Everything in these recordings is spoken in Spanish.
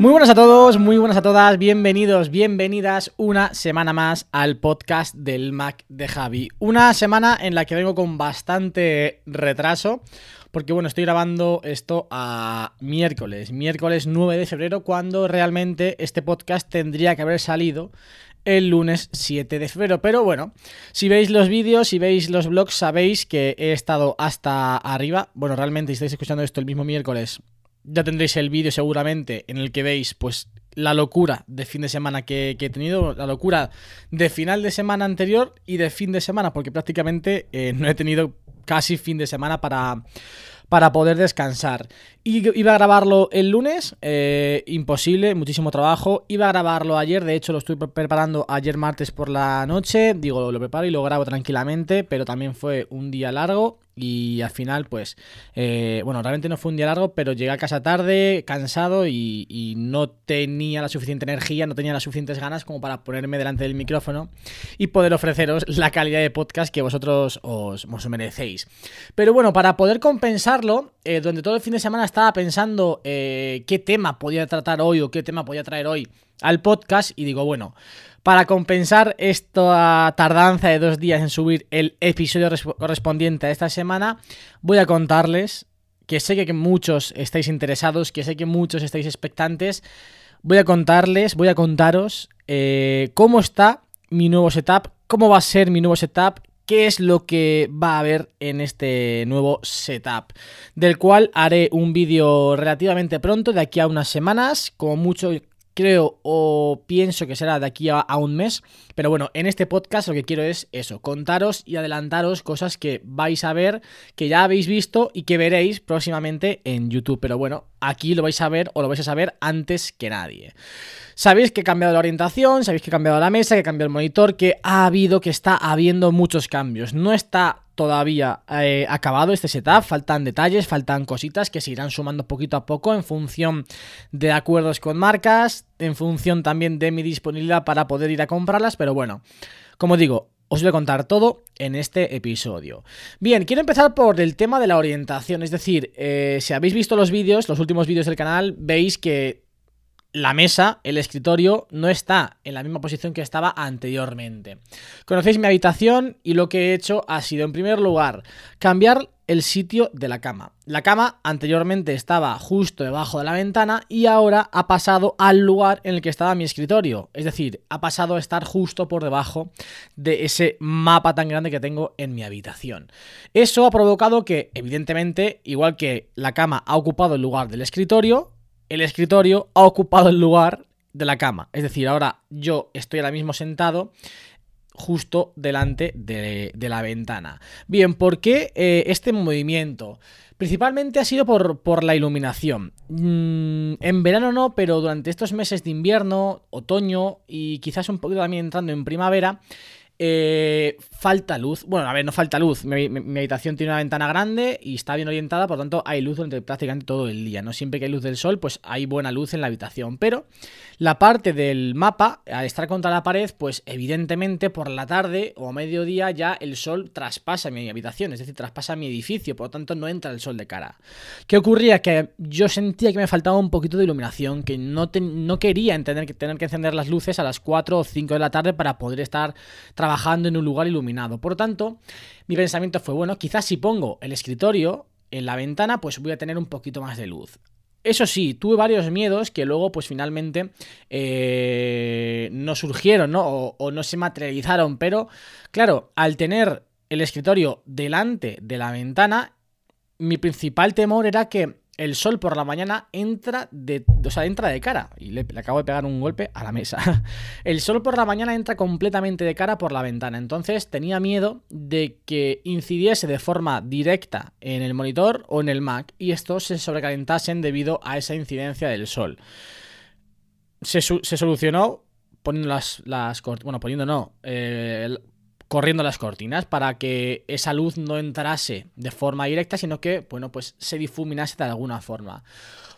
Muy buenas a todos, muy buenas a todas, bienvenidos, bienvenidas una semana más al podcast del Mac de Javi. Una semana en la que vengo con bastante retraso, porque bueno, estoy grabando esto a miércoles, miércoles 9 de febrero, cuando realmente este podcast tendría que haber salido el lunes 7 de febrero. Pero bueno, si veis los vídeos, si veis los blogs, sabéis que he estado hasta arriba. Bueno, realmente si estáis escuchando esto el mismo miércoles, ya tendréis el vídeo seguramente en el que veis pues la locura de fin de semana que, he tenido, la locura de final de semana anterior y de fin de semana, porque prácticamente eh, no he tenido casi fin de semana para, para poder descansar. Y iba a grabarlo el lunes, eh, imposible, muchísimo trabajo. Iba a grabarlo ayer, de hecho lo estoy pre- preparando ayer martes por la noche. Digo, lo preparo y lo grabo tranquilamente, pero también fue un día largo. Y al final, pues, eh, bueno, realmente no fue un día largo, pero llegué a casa tarde, cansado y, y no tenía la suficiente energía, no tenía las suficientes ganas como para ponerme delante del micrófono y poder ofreceros la calidad de podcast que vosotros os, merecéis. Pero bueno, para poder compensarlo, eh, durante todo el fin de semana estaba pensando eh, qué tema podía tratar hoy o qué tema podía traer hoy al podcast y digo, bueno, para compensar esta tardanza de dos días en subir el episodio res- correspondiente a esta semana, voy a contarles que sé que muchos estáis interesados, que sé que muchos estáis expectantes. Voy a contarles, voy a contaros eh, cómo está mi nuevo setup, cómo va a ser mi nuevo setup, qué es lo que va a haber en este nuevo setup, del cual haré un vídeo relativamente pronto, de aquí a unas semanas, como mucho creo o pienso que será de aquí a, un mes. Pero bueno, en este podcast lo que quiero es eso, contaros y adelantaros cosas que vais a ver, que ya habéis visto y que veréis próximamente en YouTube. Pero bueno, aquí lo vais a ver o lo vais a saber antes que nadie. Sabéis que he cambiado la orientación, sabéis que he cambiado la mesa, que he cambiado el monitor, que ha habido, que está habiendo muchos cambios. No está todavía eh, acabado este setup, faltan detalles, faltan cositas que se irán sumando poquito a poco en función de acuerdos con marcas, en función también de mi disponibilidad para poder ir a comprarlas, pero bueno, como digo, os voy a contar todo en este episodio. Bien, quiero empezar por el tema de la orientación, es decir, eh, si habéis visto los vídeos, los últimos vídeos del canal, veis que la mesa, el escritorio, no está en la misma posición que estaba anteriormente. Conocéis mi habitación y lo que he hecho ha sido, en primer lugar, cambiar el sitio de la cama. La cama anteriormente estaba justo debajo de la ventana y ahora ha pasado al lugar en el que estaba mi escritorio. Es decir, ha pasado a estar justo por debajo de ese mapa tan grande que tengo en mi habitación. Eso ha provocado que, evidentemente, igual que la cama ha ocupado el lugar del escritorio, el escritorio ha ocupado el lugar de la cama. Es decir, ahora yo estoy ahora mismo sentado justo delante de, la ventana. Bien, ¿por qué eh, este movimiento? Principalmente ha sido por, por la iluminación. Mm, en verano no, pero durante estos meses de invierno, otoño y quizás un poquito también entrando en primavera, eh, falta luz. Bueno, a ver, no falta luz. Mi, habitación tiene una ventana grande y está bien orientada, por lo tanto hay luz durante prácticamente todo el día. No siempre que hay luz del sol, pues hay buena luz en la habitación. Pero la parte del mapa, al estar contra la pared, pues evidentemente por la tarde o a mediodía ya el sol traspasa mi habitación, es decir, traspasa mi edificio, por lo tanto no entra el sol de cara. ¿Qué ocurría? Que yo sentía que me faltaba un poquito de iluminación, que no, no quería entender que tener que encender las luces a las 4 o 5 de la tarde para poder estar trabajando en un lugar iluminado. Por tanto, mi pensamiento fue, bueno, quizás si pongo el escritorio en la ventana, pues voy a tener un poquito más de luz. Eso sí, tuve varios miedos que luego, pues finalmente, eh, no surgieron, ¿no? O, o no se materializaron. Pero, claro, al tener el escritorio delante de la ventana, mi principal temor era que el sol por la mañana entra de, o sea, entra de cara. Y le, acabo de pegar un golpe a la mesa. El sol por la mañana entra completamente de cara por la ventana. Entonces tenía miedo de que incidiese de forma directa en el monitor o en el Mac y estos se sobrecalentasen debido a esa incidencia del sol. Se, solucionó poniendo las, bueno, poniendo no, eh, corriendo las cortinas para que esa luz no entrase de forma directa, sino que, bueno, pues se difuminase de alguna forma.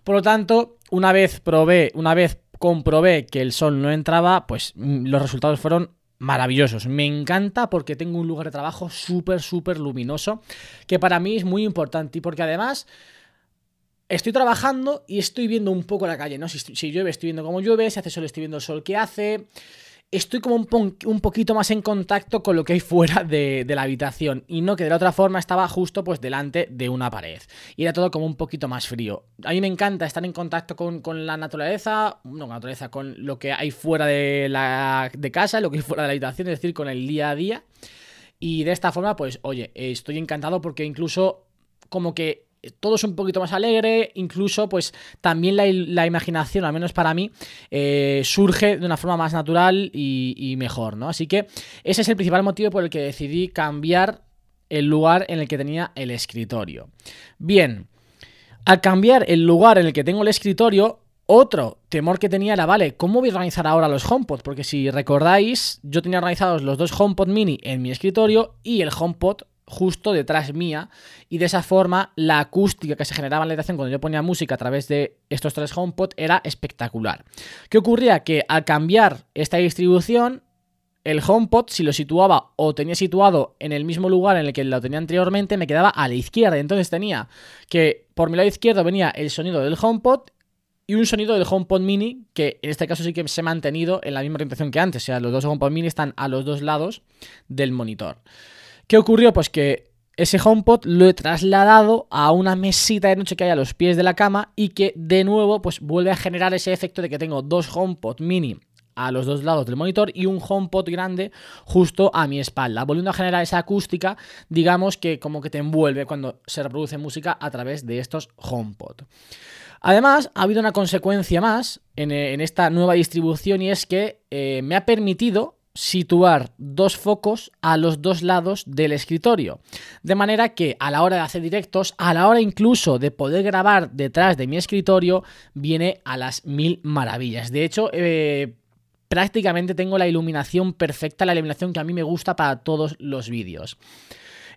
Por lo tanto, una vez probé, una vez comprobé que el sol no entraba, pues mm, los resultados fueron maravillosos. Me encanta porque tengo un lugar de trabajo súper, súper luminoso, que para mí es muy importante y porque además estoy trabajando y estoy viendo un poco la calle, ¿no? Si, si llueve, estoy viendo cómo llueve, si hace sol, estoy viendo el sol que hace. Estoy como un, un poquito más en contacto con lo que hay fuera de, de la habitación y no que de la otra forma estaba justo pues delante de una pared y era todo como un poquito más frío. A mí me encanta estar en contacto con, con la naturaleza, no con naturaleza, con lo que hay fuera de, la, de casa, lo que hay fuera de la habitación, es decir, con el día a día. Y de esta forma, pues, oye, estoy encantado porque incluso como que todo es un poquito más alegre, incluso pues también la, la imaginación, al menos para mí, eh, surge de una forma más natural y, y mejor, ¿no? Así que ese es el principal motivo por el que decidí cambiar el lugar en el que tenía el escritorio. Bien, al cambiar el lugar en el que tengo el escritorio, otro temor que tenía era, vale, ¿cómo voy a organizar ahora los HomePod? Porque si recordáis, yo tenía organizados los dos HomePod mini en mi escritorio y el HomePod justo detrás mía y de esa forma la acústica que se generaba en la habitación cuando yo ponía música a través de estos tres HomePod era espectacular. ¿Qué ocurría? Que al cambiar esta distribución el HomePod, si lo situaba o tenía situado en el mismo lugar en el que lo tenía anteriormente, me quedaba a la izquierda. Entonces tenía que por mi lado izquierdo venía el sonido del HomePod y un sonido del HomePod Mini, que en este caso sí que se ha mantenido en la misma orientación que antes. O sea, los dos HomePod Mini están a los dos lados del monitor. ¿Qué ocurrió? Pues que ese HomePod lo he trasladado a una mesita de noche que hay a los pies de la cama y que de nuevo pues vuelve a generar ese efecto de que tengo dos HomePod Mini a los dos lados del monitor y un HomePod grande justo a mi espalda, volviendo a generar esa acústica, digamos que como que te envuelve cuando se reproduce música a través de estos HomePod. Además, ha habido una consecuencia más en, en esta nueva distribución y es que eh, me ha permitido situar dos focos a los dos lados del escritorio. De manera que a la hora de hacer directos, a la hora incluso de poder grabar detrás de mi escritorio, viene a las mil maravillas. De hecho, eh, prácticamente tengo la iluminación perfecta, la iluminación que a mí me gusta para todos los vídeos.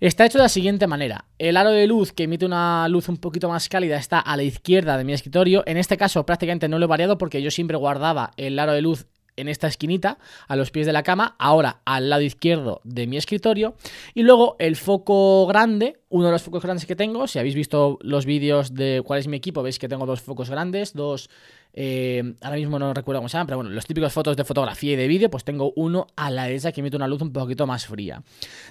Está hecho de la siguiente manera. El aro de luz que emite una luz un poquito más cálida está a la izquierda de mi escritorio. En este caso prácticamente no lo he variado porque yo siempre guardaba el aro de luz en esta esquinita, a los pies de la cama, ahora al lado izquierdo de mi escritorio. Y luego el foco grande, uno de los focos grandes que tengo, si habéis visto los vídeos de cuál es mi equipo, veis que tengo dos focos grandes, dos... eh, ahora mismo no recuerdo cómo se llaman, pero bueno, los típicos fotos de fotografía y de vídeo, pues tengo uno a la derecha que emite una luz un poquito más fría.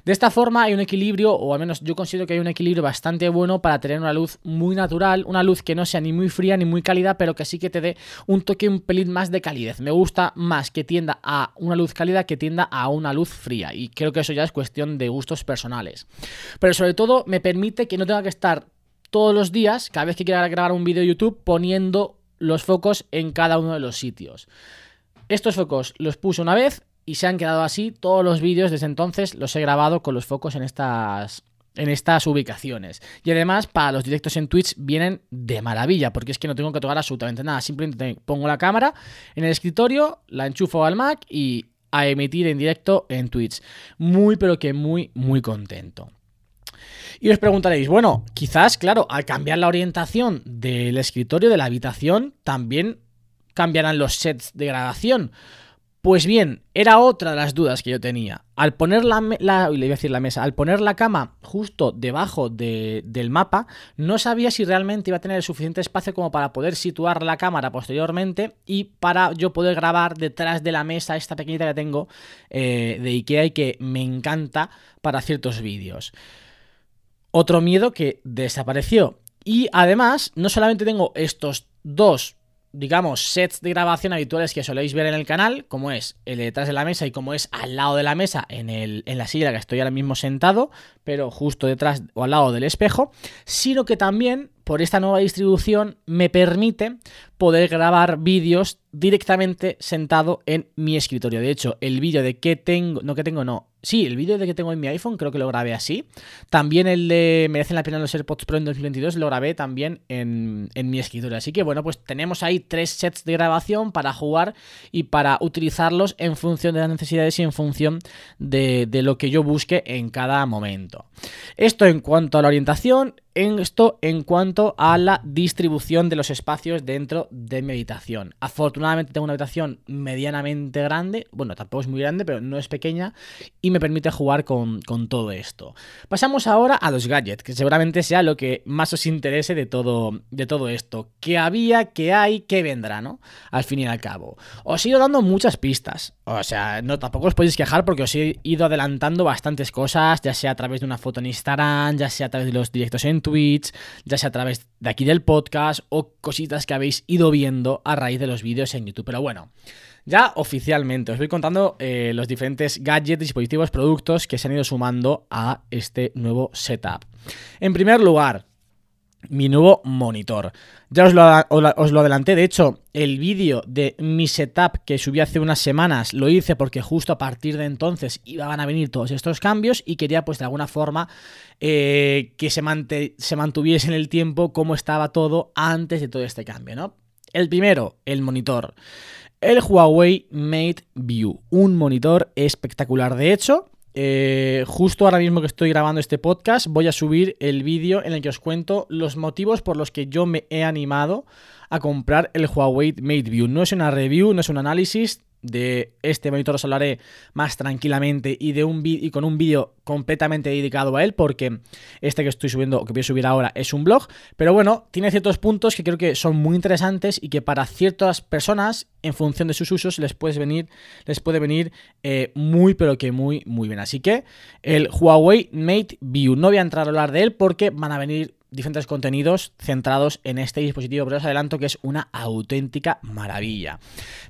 De esta forma hay un equilibrio, o al menos yo considero que hay un equilibrio bastante bueno para tener una luz muy natural, una luz que no sea ni muy fría ni muy cálida, pero que sí que te dé un toque un pelín más de calidez. Me gusta más que tienda a una luz cálida que tienda a una luz fría, y creo que eso ya es cuestión de gustos personales. Pero sobre todo me permite que no tenga que estar todos los días, cada vez que quiera grabar un vídeo de YouTube, poniendo los focos en cada uno de los sitios. Estos focos los puse una vez y se han quedado así. Todos los vídeos desde entonces los he grabado con los focos en estas en estas ubicaciones. Y además, para los directos en Twitch vienen de maravilla, porque es que no tengo que tocar absolutamente nada. Simplemente pongo la cámara en el escritorio, la enchufo al Mac y a emitir en directo en Twitch. Muy, pero que muy, muy contento. Y os preguntaréis, bueno, quizás, claro, al cambiar la orientación del escritorio, de la habitación, también cambiarán los sets de grabación. Pues bien, era otra de las dudas que yo tenía. Al poner la, iba a decir la mesa, al poner la cama justo debajo de- del mapa, no sabía si realmente iba a tener el suficiente espacio como para poder situar la cámara posteriormente y para yo poder grabar detrás de la mesa esta pequeñita que tengo eh, de Ikea y que me encanta para ciertos vídeos. Otro miedo que desapareció. Y además, no solamente tengo estos dos, digamos, sets de grabación habituales que soléis ver en el canal, como es el de detrás de la mesa y como es al lado de la mesa en, el, en la silla que estoy ahora mismo sentado, pero justo detrás o al lado del espejo, sino que también por esta nueva distribución me permite poder grabar vídeos directamente sentado en mi escritorio. De hecho, el vídeo de que tengo, no que tengo, no. Sí, el vídeo de que tengo en mi iPhone creo que lo grabé así. También el de Merecen la pena los AirPods Pro en 2022 lo grabé también en, en mi escritorio. Así que bueno, pues tenemos ahí tres sets de grabación para jugar y para utilizarlos en función de las necesidades y en función de, de lo que yo busque en cada momento. Esto en cuanto a la orientación, en esto en cuanto a la distribución de los espacios dentro de mi habitación. Afortunadamente tengo una habitación medianamente grande, bueno, tampoco es muy grande, pero no es pequeña, y me permite jugar con, con todo esto. Pasamos ahora a los gadgets, que seguramente sea lo que más os interese de todo, de todo esto. ¿Qué había, qué hay, qué vendrá, no? Al fin y al cabo. Os he ido dando muchas pistas. O sea, no, tampoco os podéis quejar porque os he ido adelantando bastantes cosas, ya sea a través de una foto en Instagram, ya sea a través de los directos en Twitch, ya sea a través de aquí del podcast o cositas que habéis ido viendo a raíz de los vídeos en YouTube. Pero bueno, ya oficialmente os voy contando eh, los diferentes gadgets, dispositivos, productos que se han ido sumando a este nuevo setup. En primer lugar, mi nuevo monitor. Ya os lo, os lo, adelanté, de hecho, el vídeo de mi setup que subí hace unas semanas lo hice porque justo a partir de entonces iban a venir todos estos cambios y quería pues de alguna forma eh, que se, se mantuviese en el tiempo como estaba todo antes de todo este cambio, ¿no? El primero, el monitor. El Huawei Mate View, un monitor espectacular. De hecho, eh, justo ahora mismo que estoy grabando este podcast, voy a subir el vídeo en el que os cuento los motivos por los que yo me he animado a comprar el Huawei Mate View. No es una review, no es un análisis. De este monitor os hablaré más tranquilamente y, de un y con un vídeo completamente dedicado a él, porque este que estoy subiendo o que voy a subir ahora es un blog. Pero bueno, tiene ciertos puntos que creo que son muy interesantes y que para ciertas personas, en función de sus usos, les puede venir, les puede venir eh, muy, pero que muy, muy bien. Así que el Huawei Mate View. No voy a entrar a hablar de él porque van a venir diferentes contenidos centrados en este dispositivo, pero os adelanto que es una auténtica maravilla.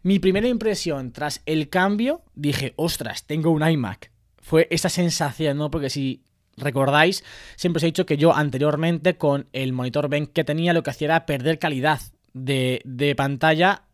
Mi primera impresión tras el cambio, dije, ostras, tengo un iMac. Fue esa sensación, ¿no? Porque si recordáis, siempre os he dicho que yo anteriormente con el monitor Ben que tenía lo que hacía era perder calidad de, de pantalla,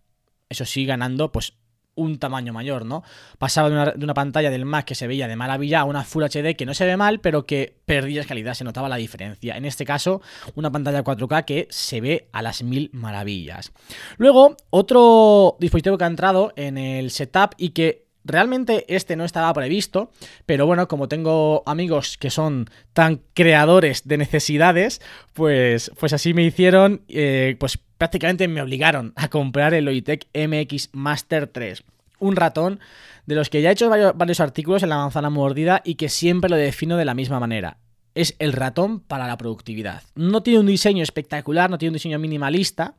eso sí, ganando pues un tamaño mayor, ¿no? Pasaba de una, pantalla del Mac que se veía de maravilla a una Full HD que no se ve mal, pero que perdía calidad, se notaba la diferencia. En este caso, una pantalla 4K que se ve a las mil maravillas. Luego, otro dispositivo que ha entrado en el setup y que Realmente este no estaba previsto, pero bueno, como tengo amigos que son tan creadores de necesidades, pues, pues así me hicieron, eh, pues prácticamente me obligaron a comprar el Logitech MX Master 3. Un ratón de los que ya he hecho varios, varios artículos en la manzana mordida y que siempre lo defino de la misma manera. Es el ratón para la productividad. No tiene un diseño espectacular, no tiene un diseño minimalista,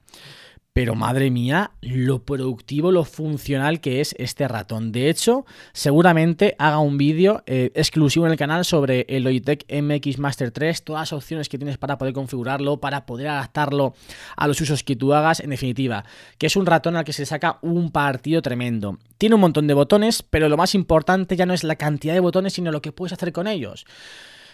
pero madre mía, lo productivo, lo funcional que es este ratón. De hecho, seguramente haga un vídeo eh, exclusivo en el canal sobre el Logitech MX Master 3, todas las opciones que tienes para poder configurarlo, para poder adaptarlo a los usos que tú hagas. En definitiva, que es un ratón al que se saca un partido tremendo. Tiene un montón de botones, pero lo más importante ya no es la cantidad de botones, sino lo que puedes hacer con ellos.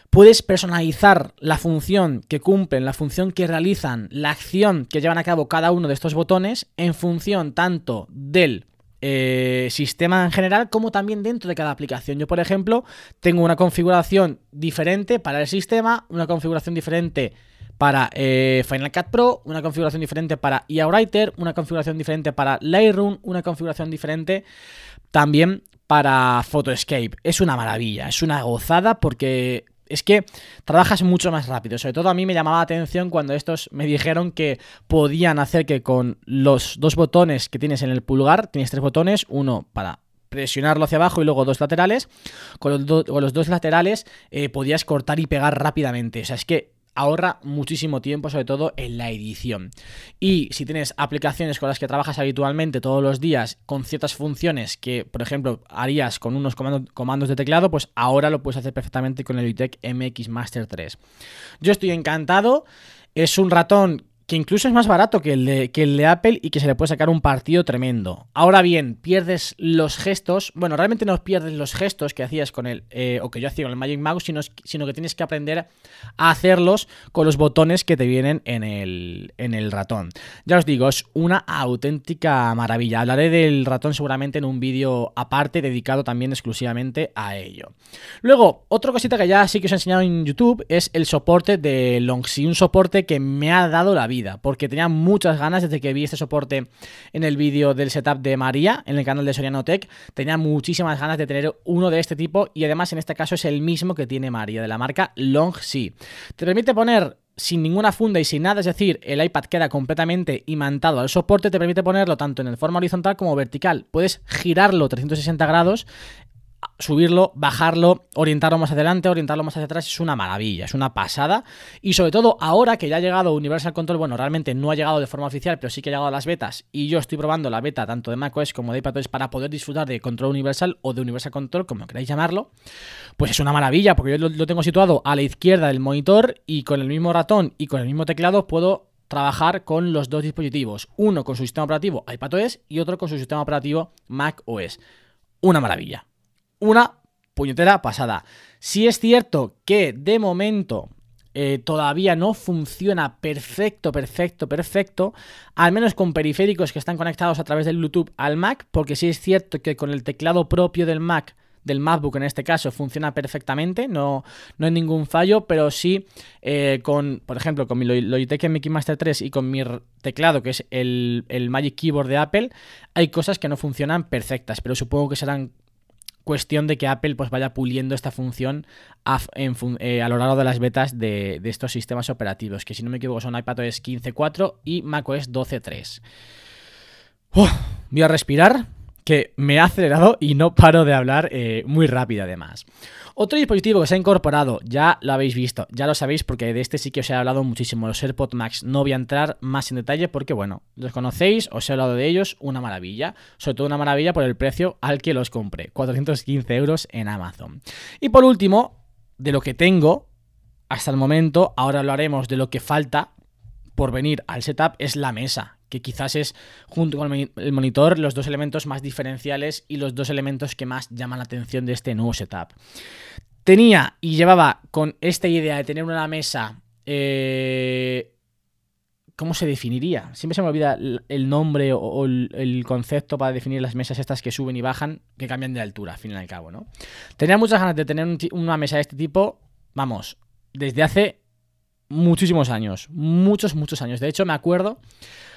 Puedes personalizar la función que cumplen, la función que realizan, la acción que llevan a cabo cada uno de estos botones en función tanto del eh, sistema en general como también dentro de cada aplicación. Yo, por ejemplo, tengo una configuración diferente para el sistema, una configuración diferente para eh, Final Cut Pro, una configuración diferente para IA Writer, una configuración diferente para Lightroom, una configuración diferente también para Photoscape. Es una maravilla, es una gozada porque es que trabajas mucho más rápido. Sobre todo a mí me llamaba la atención cuando estos me dijeron que podían hacer que con los dos botones que tienes en el pulgar, tienes tres botones, uno para presionarlo hacia abajo y luego dos laterales, con los, dos laterales eh, podías cortar y pegar rápidamente. O sea, es que ahorra muchísimo tiempo, sobre todo en la edición. Y si tienes aplicaciones con las que trabajas habitualmente todos los días con ciertas funciones que, por ejemplo, harías con unos comandos, de teclado, pues ahora lo puedes hacer perfectamente con el Logitech MX Master 3. Yo estoy encantado. Es un ratón que incluso es más barato que el, de, Apple y que se le puede sacar un partido tremendo. Ahora bien, pierdes los gestos, bueno, realmente no pierdes los gestos que hacías con el, eh, o que yo hacía con el Magic Mouse, sino, sino, que tienes que aprender a hacerlos con los botones que te vienen en el, ratón. Ya os digo, es una auténtica maravilla. Hablaré del ratón seguramente en un vídeo aparte dedicado también exclusivamente a ello. Luego, otra cosita que ya sí que os he enseñado en YouTube es el soporte de Longsy, un soporte que me ha dado la vida porque tenía muchas ganas desde que vi este soporte en el vídeo del setup de María, en el canal de Soriano Tech, tenía muchísimas ganas de tener uno de este tipo y además en este caso es el mismo que tiene María, de la marca Longsy. Te permite poner sin ninguna funda y sin nada, es decir, el iPad queda completamente imantado al soporte, te permite ponerlo tanto en el forma horizontal como vertical. Puedes girarlo 360 grados subirlo, bajarlo, orientarlo más adelante, orientarlo más hacia atrás, es una maravilla, es una pasada. Y sobre todo ahora que ya ha llegado Universal Control, bueno, realmente no ha llegado de forma oficial, pero sí que ha llegado a las betas y yo estoy probando la beta tanto de macOS como de iPadOS para poder disfrutar de Control Universal o de Universal Control, como queráis llamarlo, pues es una maravilla, porque yo lo, lo tengo situado a la izquierda del monitor y con el mismo ratón y con el mismo teclado puedo trabajar con los dos dispositivos, uno con su sistema operativo iPadOS y otro con su sistema operativo macOS. Una maravilla una puñetera pasada. Si es cierto que de momento eh, todavía no funciona perfecto, perfecto, perfecto, al menos con periféricos que están conectados a través del Bluetooth al Mac, porque sí es cierto que con el teclado propio del Mac del MacBook en este caso funciona perfectamente, no, no hay ningún fallo, pero sí eh, con, por ejemplo, con mi Logitech Mickey Master 3 y con mi teclado, que es el, el Magic Keyboard de Apple, hay cosas que no funcionan perfectas, pero supongo que serán cuestión de que Apple pues vaya puliendo esta función eh, a lo largo de las betas de, de, estos sistemas operativos, que si no me equivoco son iPadOS 15.4 y macOS 12.3. Uh, voy a respirar, que me ha acelerado y no paro de hablar eh, muy rápido además. Otro dispositivo que se ha incorporado, ya lo habéis visto, ya lo sabéis porque de este sí que os he hablado muchísimo, los AirPods Max. No voy a entrar más en detalle porque, bueno, los conocéis, os he hablado de ellos, una maravilla. Sobre todo una maravilla por el precio al que los compré, 415 euros en Amazon. Y por último, de lo que tengo hasta el momento, ahora hablaremos de lo que falta por venir al setup, es la mesa que quizás es, junto con el monitor, los dos elementos más diferenciales y los dos elementos que más llaman la atención de este nuevo setup. Tenía y llevaba con esta idea de tener una mesa... Eh, ¿Cómo se definiría? Siempre se me olvida el nombre o el concepto para definir las mesas estas que suben y bajan, que cambian de altura, al fin y al cabo, ¿no? Tenía muchas ganas de tener una mesa de este tipo, vamos, desde hace muchísimos años, muchos, muchos años. De hecho, me acuerdo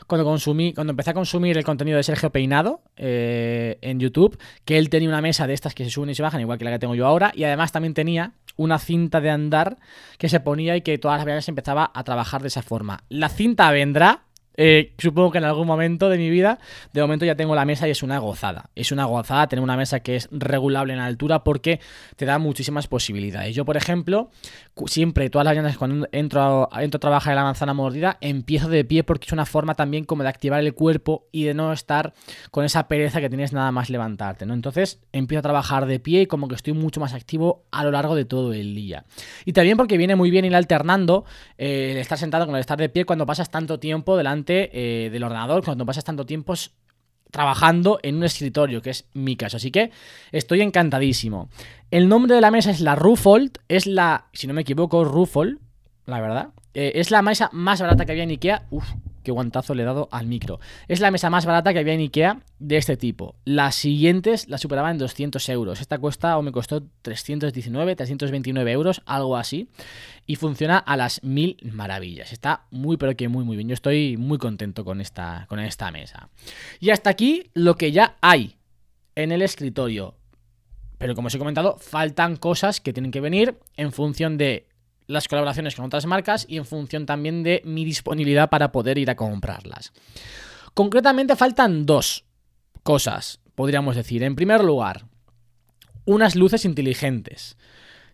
cuando consumí, cuando empecé a consumir el contenido de Sergio Peinado eh, en YouTube, que él tenía una mesa de estas que se suben y se bajan, igual que la que tengo yo ahora, y además también tenía una cinta de andar que se ponía y que todas las mañanas empezaba a trabajar de esa forma. La cinta vendrá, eh, supongo que en algún momento de mi vida, de momento ya tengo la mesa y es una gozada. Es una gozada tener una mesa que es regulable en altura porque te da muchísimas posibilidades. Yo, por ejemplo, siempre, todas las mañanas cuando entro a, entro a trabajar en la manzana mordida, empiezo de pie porque es una forma también como de activar el cuerpo y de no estar con esa pereza que tienes nada más levantarte, ¿no? Entonces empiezo a trabajar de pie y como que estoy mucho más activo a lo largo de todo el día. Y también porque viene muy bien ir alternando eh, el estar sentado con el estar de pie cuando pasas tanto tiempo delante eh, del ordenador cuando pasas tanto tiempo trabajando en un escritorio, que es mi caso. Así que estoy encantadísimo. El nombre de la mesa es la Rufold, es la, si no me equivoco, Rufold, la verdad. Eh, es la mesa más barata que había en Ikea. Uf, qué guantazo le he dado al micro. Es la mesa más barata que había en Ikea de este tipo. Las siguientes la superaban en 200 euros. Esta cuesta o me costó 319, 329 euros, algo así. Y funciona a las mil maravillas. Está muy, pero que muy, muy bien. Yo estoy muy contento con esta, con esta mesa. Y hasta aquí lo que ya hay en el escritorio. Pero como os he comentado, faltan cosas que tienen que venir en función de las colaboraciones con otras marcas y en función también de mi disponibilidad para poder ir a comprarlas. Concretamente faltan dos cosas, podríamos decir. En primer lugar, unas luces inteligentes.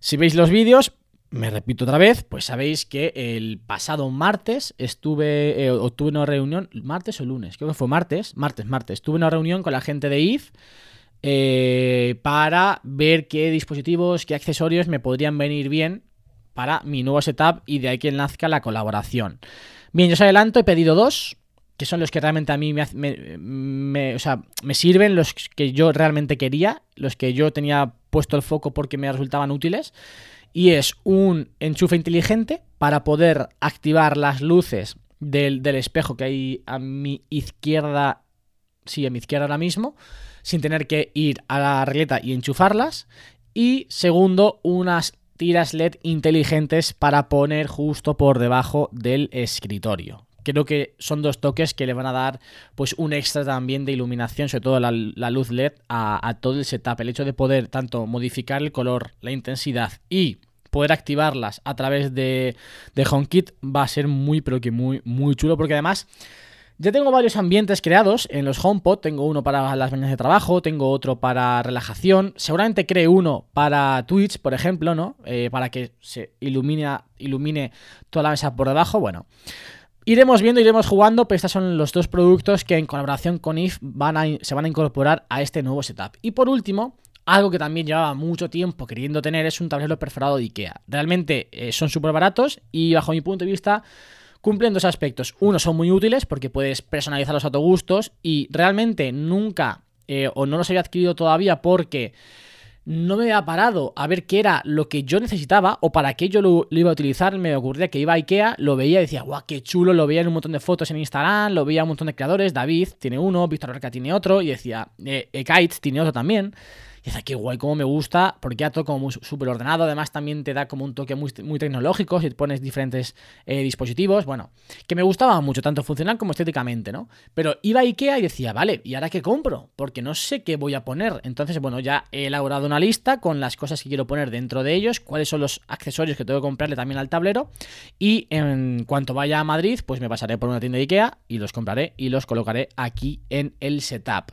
Si veis los vídeos, me repito otra vez, pues sabéis que el pasado martes estuve, eh, o tuve una reunión, martes o lunes, creo que fue martes, martes, martes, tuve una reunión con la gente de IF eh, para ver qué dispositivos, qué accesorios me podrían venir bien para mi nuevo setup y de ahí que nazca la colaboración. Bien, yo os adelanto, he pedido dos, que son los que realmente a mí me, me- o sea, me sirven, los que yo realmente quería, los que yo tenía puesto el foco porque me resultaban útiles. Y es un enchufe inteligente para poder activar las luces del, del espejo que hay a mi izquierda, sí, a mi izquierda ahora mismo, sin tener que ir a la regleta y enchufarlas. Y segundo, unas tiras LED inteligentes para poner justo por debajo del escritorio. Creo que son dos toques que le van a dar pues un extra también de iluminación, sobre todo la, luz LED, a, a todo el setup. El hecho de poder tanto modificar el color, la intensidad y poder activarlas a través de, de HomeKit va a ser muy, pero que muy, muy chulo. Porque además ya tengo varios ambientes creados en los HomePod. Tengo uno para las mañanas de trabajo, tengo otro para relajación. Seguramente cree uno para Twitch, por ejemplo, ¿no? Eh, para que se ilumine, ilumine toda la mesa por debajo. Bueno, iremos viendo, iremos jugando, pero estos son los dos productos que en colaboración con IF van a, se van a incorporar a este nuevo setup. Y por último, algo que también llevaba mucho tiempo queriendo tener es un tablero perforado de IKEA. Realmente eh, son súper baratos y bajo mi punto de vista cumplen dos aspectos. Uno, son muy útiles porque puedes personalizarlos a tu gustos y realmente nunca eh, o no los había adquirido todavía porque no me había parado a ver qué era lo que yo necesitaba o para qué yo lo, iba a utilizar. Me ocurría que iba a Ikea, lo veía y decía, guau, qué chulo, lo veía en un montón de fotos en Instagram, lo veía en un montón de creadores, David tiene uno, Víctor Arca tiene otro, y decía, eh, eh, tiene otro también. Y decía, qué guay, cómo me gusta, porque ya todo como súper ordenado, además también te da como un toque muy, muy tecnológico si pones diferentes eh, dispositivos, bueno, que me gustaba mucho, tanto funcional como estéticamente, ¿no? Pero iba a Ikea y decía, vale, ¿y ahora qué compro? Porque no sé qué voy a poner. Entonces, bueno, ya he elaborado una lista con las cosas que quiero poner dentro de ellos, cuáles son los accesorios que tengo que comprarle también al tablero, y en cuanto vaya a Madrid, pues me pasaré por una tienda de Ikea y los compraré y los colocaré aquí en el setup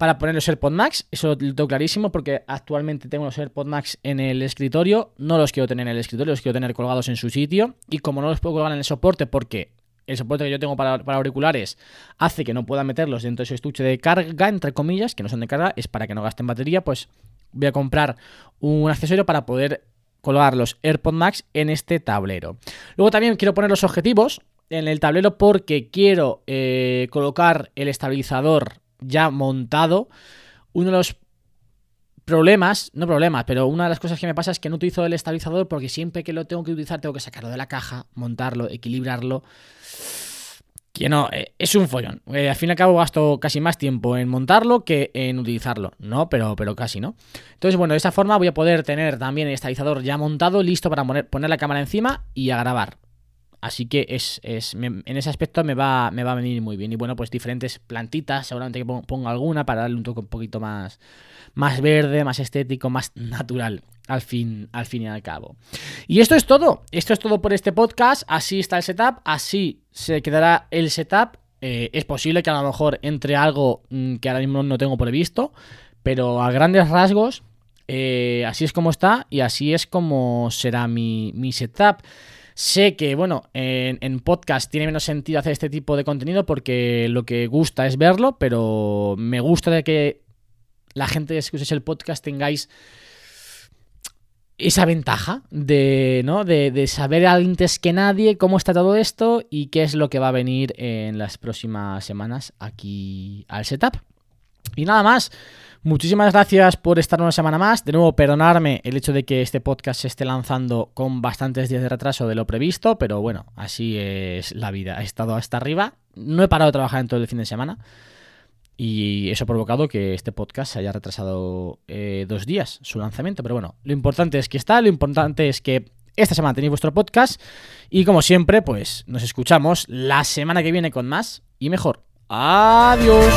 para poner los AirPod Max. Eso lo tengo clarísimo porque actualmente tengo los AirPod Max en el escritorio. No los quiero tener en el escritorio, los quiero tener colgados en su sitio. Y como no los puedo colgar en el soporte porque el soporte que yo tengo para, auriculares hace que no pueda meterlos dentro de ese estuche de carga, entre comillas, que no son de carga, es para que no gasten batería, pues voy a comprar un accesorio para poder colgar los AirPod Max en este tablero. Luego también quiero poner los objetivos en el tablero porque quiero eh, colocar el estabilizador ya montado. Uno de los problemas, no problemas, pero una de las cosas que me pasa es que no utilizo el estabilizador porque siempre que lo tengo que utilizar tengo que sacarlo de la caja, montarlo, equilibrarlo. Que no, eh, es un follón. Eh, al fin y al cabo gasto casi más tiempo en montarlo que en utilizarlo. No, pero, pero casi, ¿no? Entonces, bueno, de esta forma voy a poder tener también el estabilizador ya montado, listo para poner, poner la cámara encima y a grabar. Así que es, es en ese aspecto me va, me va a venir muy bien. Y bueno, pues diferentes plantitas, seguramente que pon- ponga alguna para darle un toque un poquito más, más verde, más estético, más natural al fin, al fin y al cabo. Y esto es todo. Esto es todo por este podcast. Así está el setup. Así se quedará el setup. Eh, es posible que a lo mejor entre algo mm, que ahora mismo no tengo previsto. Pero a grandes rasgos, eh, así es como está y así es como será mi, mi setup. Sé que, bueno, en, podcast tiene menos sentido hacer este tipo de contenido porque lo que gusta es verlo, pero me gusta de que la gente que escuchéis el podcast tengáis esa ventaja de, ¿no? de saber antes que nadie cómo está todo esto y qué es lo que va a venir en las próximas semanas aquí al setup. Y nada más. Muchísimas gracias por estar una semana más. De nuevo, perdonarme el hecho de que este podcast se esté lanzando con bastantes días de retraso de lo previsto, pero bueno, así es la vida. He estado hasta arriba. No he parado de trabajar en todo el fin de semana. Y eso ha provocado que este podcast se haya retrasado eh, dos días su lanzamiento. Pero bueno, lo importante es que está, lo importante es que esta semana tenéis vuestro podcast. Y como siempre, pues nos escuchamos la semana que viene con más y mejor. Adiós.